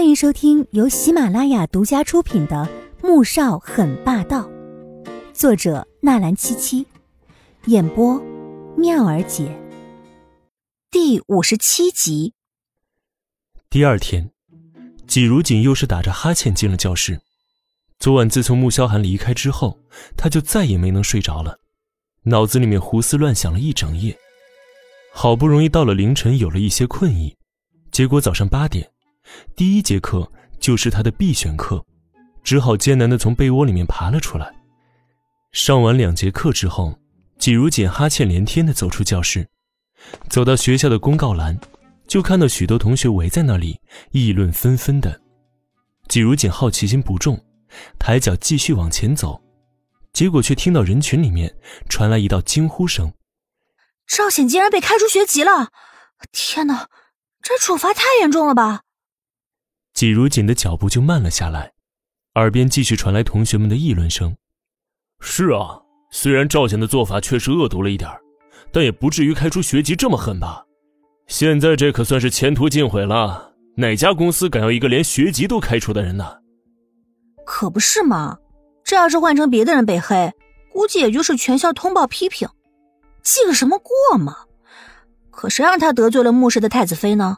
欢迎收听由喜马拉雅独家出品的《穆少很霸道》，作者纳兰七七，演播妙儿姐。第五十七集。第二天，季如锦又是打着哈欠进了教室。昨晚自从穆萧寒离开之后，他就再也没能睡着了，脑子里面胡思乱想了一整夜。好不容易到了凌晨，有了一些困意，结果早上八点，第一节课就是他的必选课，只好艰难的从被窝里面爬了出来。上完两节课之后，季如锦哈欠连天的走出教室，走到学校的公告栏，就看到许多同学围在那里议论纷纷的。季如锦好奇心不重，抬脚继续往前走，结果却听到人群里面传来一道惊呼声。赵显竟然被开除学籍了！天哪，这处罚太严重了吧！季如锦的脚步就慢了下来，耳边继续传来同学们的议论声。是啊，虽然赵显的做法确实恶毒了一点但也不至于开除学籍这么狠吧？现在这可算是前途尽毁了，哪家公司敢要一个连学籍都开除的人呢？可不是嘛，这要是换成别的人被黑，估计也就是全校通报批评。记个什么过嘛？可谁让他得罪了穆氏的太子妃呢？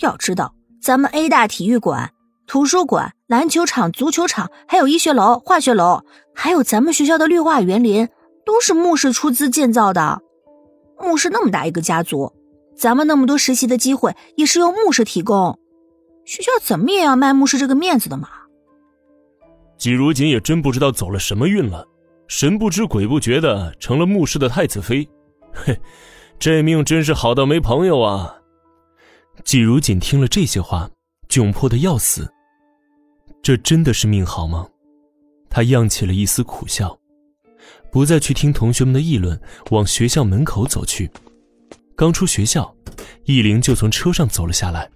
要知道，咱们 A 大体育馆、图书馆、篮球场、足球场，还有医学楼、化学楼，还有咱们学校的绿化园林，都是穆氏出资建造的。穆氏那么大一个家族，咱们那么多实习的机会也是由穆氏提供，学校怎么也要卖穆氏这个面子的嘛。季如锦也真不知道走了什么运了。神不知鬼不觉的成了穆氏的太子妃，嘿，这命真是好到没朋友啊！季如锦听了这些话，窘迫的要死。这真的是命好吗？他漾起了一丝苦笑，不再去听同学们的议论，往学校门口走去。刚出学校，易灵就从车上走了下来。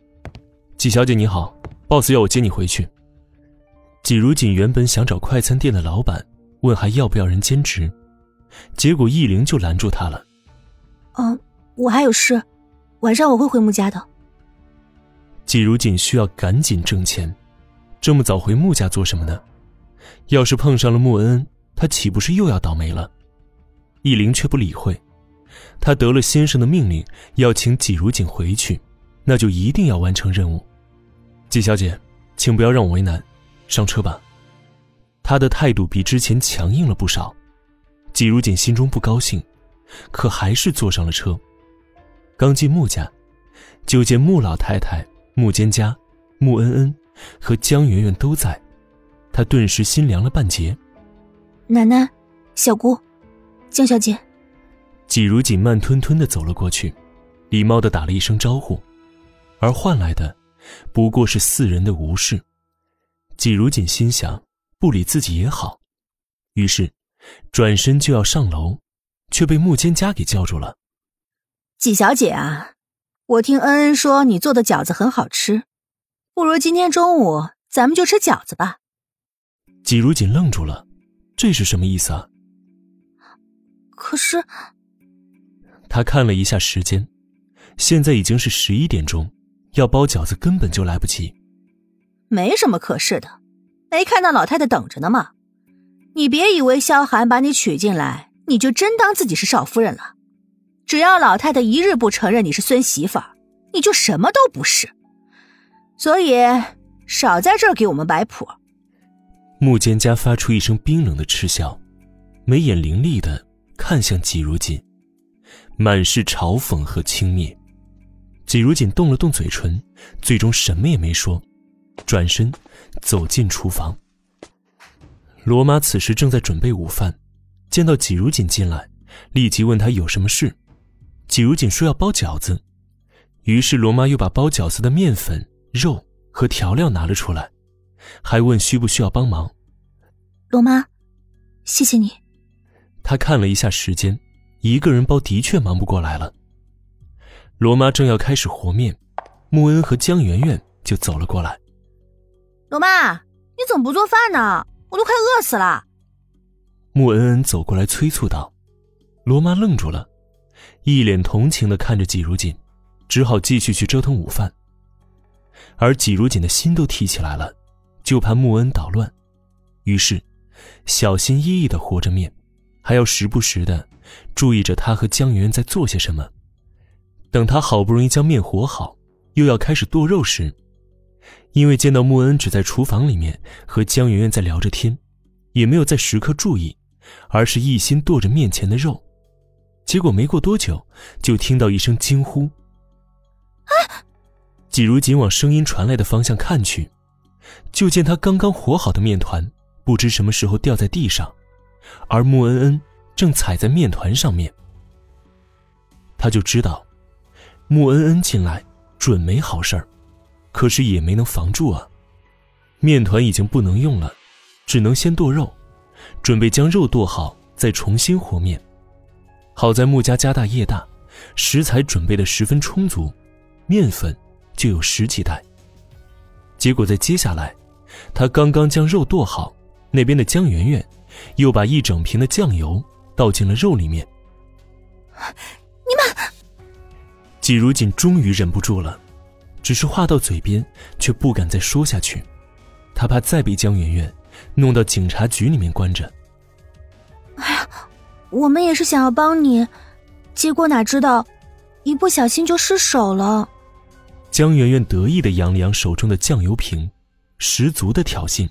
季小姐你好，boss 要我接你回去。季如锦原本想找快餐店的老板。问还要不要人兼职，结果易灵就拦住他了。嗯，我还有事，晚上我会回穆家的。季如锦需要赶紧挣钱，这么早回穆家做什么呢？要是碰上了穆恩，他岂不是又要倒霉了？易灵却不理会，他得了先生的命令，要请季如锦回去，那就一定要完成任务。季小姐，请不要让我为难，上车吧。他的态度比之前强硬了不少，季如锦心中不高兴，可还是坐上了车。刚进穆家，就见穆老太太、穆蒹葭、穆恩恩和江媛媛都在，他顿时心凉了半截。奶奶、小姑、江小姐，季如锦慢吞吞的走了过去，礼貌的打了一声招呼，而换来的不过是四人的无视。季如锦心想。不理自己也好，于是转身就要上楼，却被穆蒹葭给叫住了。季小姐啊，我听恩恩说你做的饺子很好吃，不如今天中午咱们就吃饺子吧。季如锦愣住了，这是什么意思啊？可是，他看了一下时间，现在已经是十一点钟，要包饺子根本就来不及。没什么可是的。没看到老太太等着呢吗？你别以为萧寒把你娶进来，你就真当自己是少夫人了。只要老太太一日不承认你是孙媳妇儿，你就什么都不是。所以少在这儿给我们摆谱。穆蒹葭发出一声冰冷的嗤笑，眉眼凌厉的看向季如锦，满是嘲讽和轻蔑。季如锦动了动嘴唇，最终什么也没说。转身走进厨房，罗妈此时正在准备午饭，见到季如锦进来，立即问他有什么事。季如锦说要包饺子，于是罗妈又把包饺子的面粉、肉和调料拿了出来，还问需不需要帮忙。罗妈，谢谢你。他看了一下时间，一个人包的确忙不过来了。罗妈正要开始和面，穆恩和江媛媛就走了过来。罗妈，你怎么不做饭呢？我都快饿死了。穆恩恩走过来催促道。罗妈愣住了，一脸同情的看着季如锦，只好继续去折腾午饭。而季如锦的心都提起来了，就怕穆恩捣乱，于是小心翼翼的和着面，还要时不时的注意着他和江媛媛在做些什么。等他好不容易将面和好，又要开始剁肉时，因为见到穆恩只在厨房里面和江媛媛在聊着天，也没有在时刻注意，而是一心剁着面前的肉，结果没过多久，就听到一声惊呼。啊季如锦往声音传来的方向看去，就见他刚刚和好的面团不知什么时候掉在地上，而穆恩恩正踩在面团上面。他就知道，穆恩恩进来准没好事儿，可是也没能防住啊。面团已经不能用了，只能先剁肉，准备将肉剁好再重新和面。好在穆家家大业大，食材准备的十分充足，面粉。就有十几袋。结果在接下来，他刚刚将肉剁好，那边的江圆圆又把一整瓶的酱油倒进了肉里面。你们，季如锦终于忍不住了，只是话到嘴边却不敢再说下去，他怕再被江圆圆弄到警察局里面关着。我们也是想要帮你，结果哪知道，一不小心就失手了。江媛媛得意的扬了扬手中的酱油瓶，十足的挑衅。